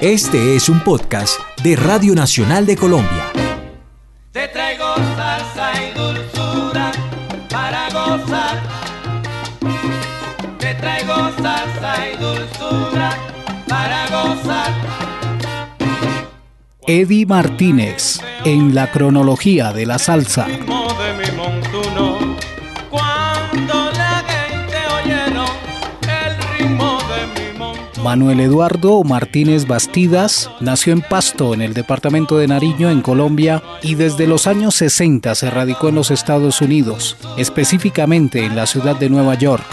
Este es un podcast de Radio Nacional de Colombia. Te traigo salsa y dulzura para gozar. Te traigo salsa y dulzura para gozar. Eddie Martínez en la cronología de la salsa. Manuel Eduardo Martínez Bastidas nació en Pasto, en el departamento de Nariño, en Colombia, y desde los años 60 se radicó en los Estados Unidos, específicamente en la ciudad de Nueva York.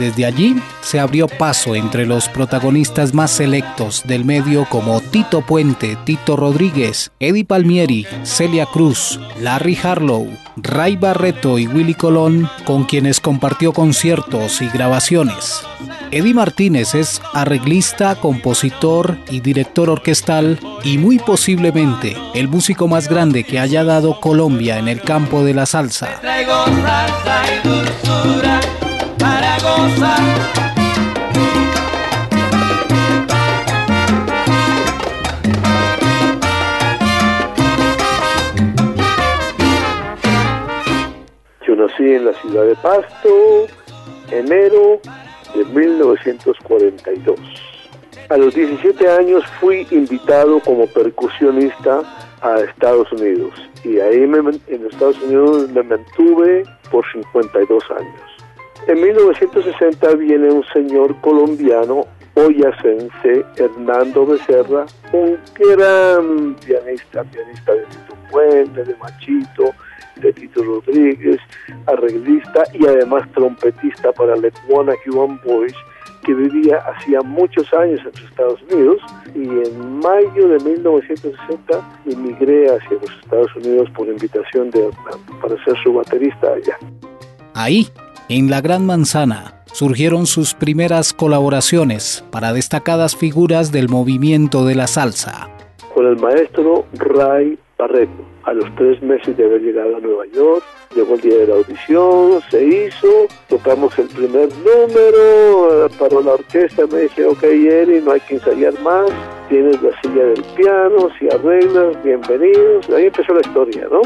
Desde allí se abrió paso entre los protagonistas más selectos del medio como Tito Puente, Tito Rodríguez, Eddie Palmieri, Celia Cruz, Larry Harlow, Ray Barreto y Willy Colón, con quienes compartió conciertos y grabaciones. Eddie Martínez es arreglista, compositor y director orquestal y muy posiblemente el músico más grande que haya dado Colombia en el campo de la salsa. Traigo salsa y dulzura. Nací en la ciudad de Pasto, enero de 1942. A los 17 años fui invitado como percusionista a Estados Unidos y ahí me en Estados Unidos me mantuve por 52 años. En 1960 viene un señor colombiano, boyacense, Hernando Becerra, un gran pianista, pianista de Tito Puente, de Machito, de Tito Rodríguez, arreglista y además trompetista para Lecuona Cuban Boys, que vivía hacía muchos años en los Estados Unidos y en mayo de 1960 emigré hacia los Estados Unidos por invitación de Hernando para ser su baterista allá. Ahí, en la Gran Manzana, surgieron sus primeras colaboraciones para destacadas figuras del movimiento de la salsa. con el maestro Ray Barreto. A los tres meses de haber llegado a Nueva York, llegó el día de la audición, se hizo, tocamos el primer número, eh, paró la orquesta, me dice, ok, Eri, no hay que ensayar más, tienes la silla del piano, si arreglas, bienvenidos. Ahí empezó la historia, ¿no?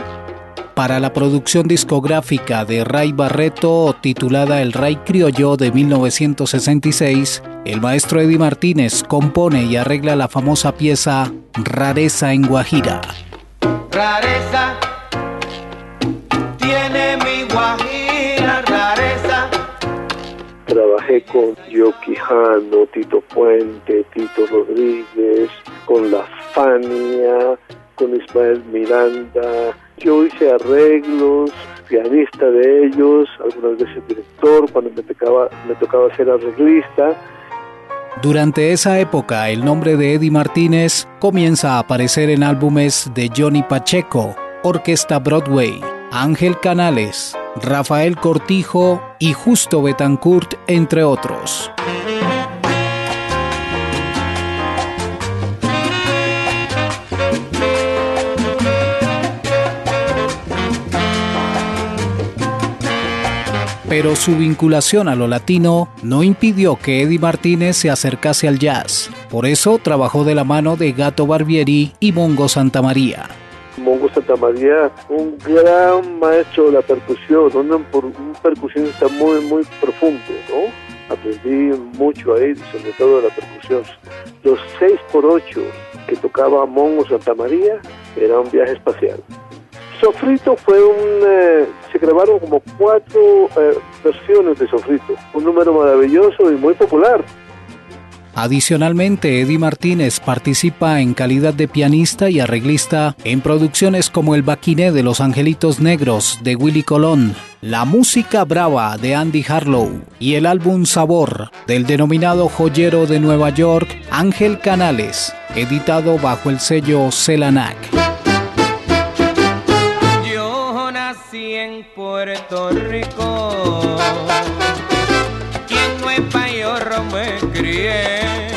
Para la producción discográfica de Ray Barreto, titulada El Ray Criollo de 1966, el maestro Eddie Martínez compone y arregla la famosa pieza Rareza en Guajira. Tiene mi guajira, rareza. Trabajé con Joe Quijano, Tito Puente, Tito Rodríguez, con La Fania, con Ismael Miranda. Yo hice arreglos, pianista de ellos, algunas veces director, cuando me tocaba, me tocaba ser arreglista. Durante esa época, el nombre de Eddie Martínez comienza a aparecer en álbumes de Johnny Pacheco, Orquesta Broadway, Ángel Canales, Rafael Cortijo y Justo Betancourt, entre otros. Pero su vinculación a lo latino no impidió que Eddie Martínez se acercase al jazz. Por eso trabajó de la mano de Gato Barbieri y Mongo Santamaría. Mongo Santa María, un gran maestro de la percusión, un, un percusionista muy, muy profundo, ¿no? Aprendí mucho ahí, sobre todo de la percusión. Los 6 por 8 que tocaba Mongo Santa María era un viaje espacial. Sofrito fue un... eh, grabaron como cuatro eh, versiones de Sofrito, un número maravilloso y muy popular. Adicionalmente, Eddie Martínez participa en calidad de pianista y arreglista en producciones como El Baquiné de los Angelitos Negros de Willy Colón, La Música Brava de Andy Harlow y el álbum Sabor del denominado joyero de Nueva York Ángel Canales, editado bajo el sello Celanac. Puerto Rico. Quien no es payorro me crié.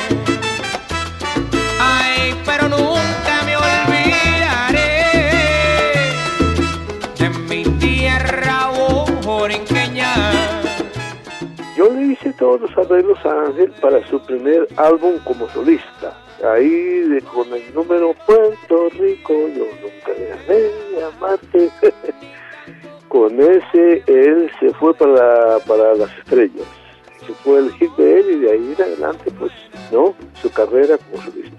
Ay, pero nunca me olvidaré de mi tierra borinqueña. Yo le hice todos los a Ángel para su primer álbum como solista. ahí con el número Puerto Rico, yo nunca dejaré de amarte. con ese él se fue para, para las estrellas. Se fue el hit de él y de ahí en adelante, pues, ¿no? Su carrera como solista.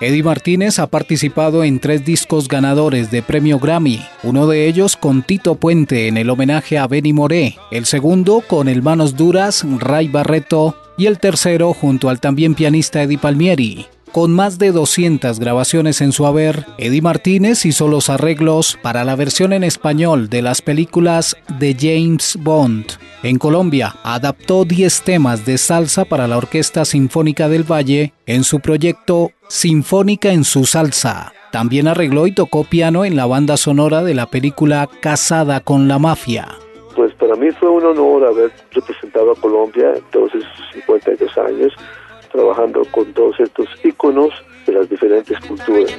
Eddie Martínez ha participado en tres discos ganadores de premio Grammy, uno de ellos con Tito Puente en el homenaje a Benny Moré, el segundo con el Manos Duras, Ray Barreto, y el tercero junto al también pianista Eddie Palmieri. Con más de 200 grabaciones en su haber, Eddie Martínez hizo los arreglos para la versión en español de las películas de James Bond. En Colombia, adaptó 10 temas de salsa para la Orquesta Sinfónica del Valle en su proyecto Sinfónica en su salsa. También arregló y tocó piano en la banda sonora de la película Casada con la Mafia. Pues para mí fue un honor haber representado a Colombia todos esos 52 años trabajando con todos estos íconos de las diferentes culturas.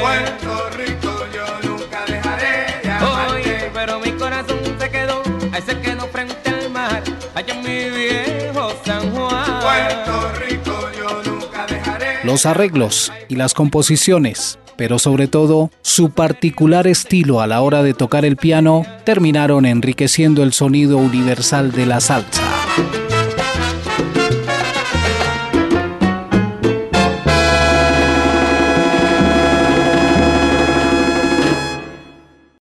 Puerto Rico yo nunca dejaré de amarte. pero mi corazón se quedó, ahí se quedó frente al mar, allá en mi viejo San Juan. Puerto Rico yo nunca dejaré. Los arreglos y las composiciones pero sobre todo su particular estilo a la hora de tocar el piano terminaron enriqueciendo el sonido universal de la salsa.